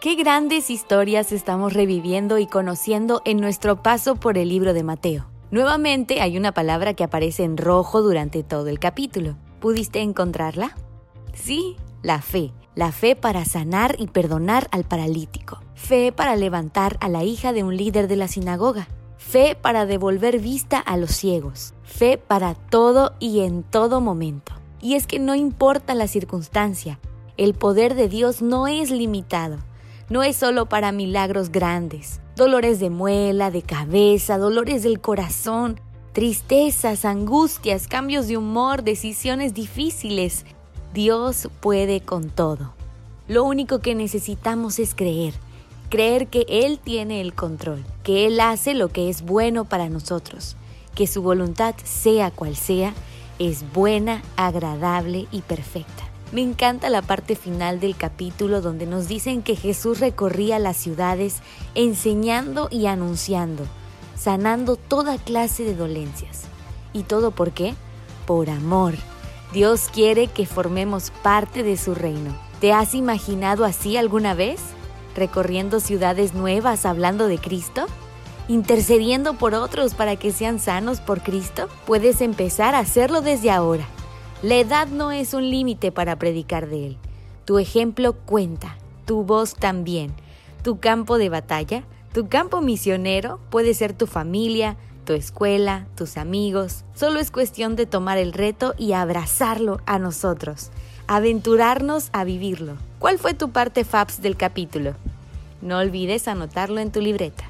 Qué grandes historias estamos reviviendo y conociendo en nuestro paso por el libro de Mateo. Nuevamente hay una palabra que aparece en rojo durante todo el capítulo. ¿Pudiste encontrarla? Sí, la fe. La fe para sanar y perdonar al paralítico. Fe para levantar a la hija de un líder de la sinagoga. Fe para devolver vista a los ciegos. Fe para todo y en todo momento. Y es que no importa la circunstancia, el poder de Dios no es limitado. No es solo para milagros grandes, dolores de muela, de cabeza, dolores del corazón, tristezas, angustias, cambios de humor, decisiones difíciles. Dios puede con todo. Lo único que necesitamos es creer, creer que Él tiene el control, que Él hace lo que es bueno para nosotros, que su voluntad, sea cual sea, es buena, agradable y perfecta. Me encanta la parte final del capítulo donde nos dicen que Jesús recorría las ciudades enseñando y anunciando, sanando toda clase de dolencias. ¿Y todo por qué? Por amor. Dios quiere que formemos parte de su reino. ¿Te has imaginado así alguna vez? ¿Recorriendo ciudades nuevas hablando de Cristo? ¿Intercediendo por otros para que sean sanos por Cristo? Puedes empezar a hacerlo desde ahora. La edad no es un límite para predicar de Él. Tu ejemplo cuenta, tu voz también. Tu campo de batalla, tu campo misionero puede ser tu familia, tu escuela, tus amigos. Solo es cuestión de tomar el reto y abrazarlo a nosotros, aventurarnos a vivirlo. ¿Cuál fue tu parte FAPS del capítulo? No olvides anotarlo en tu libreta.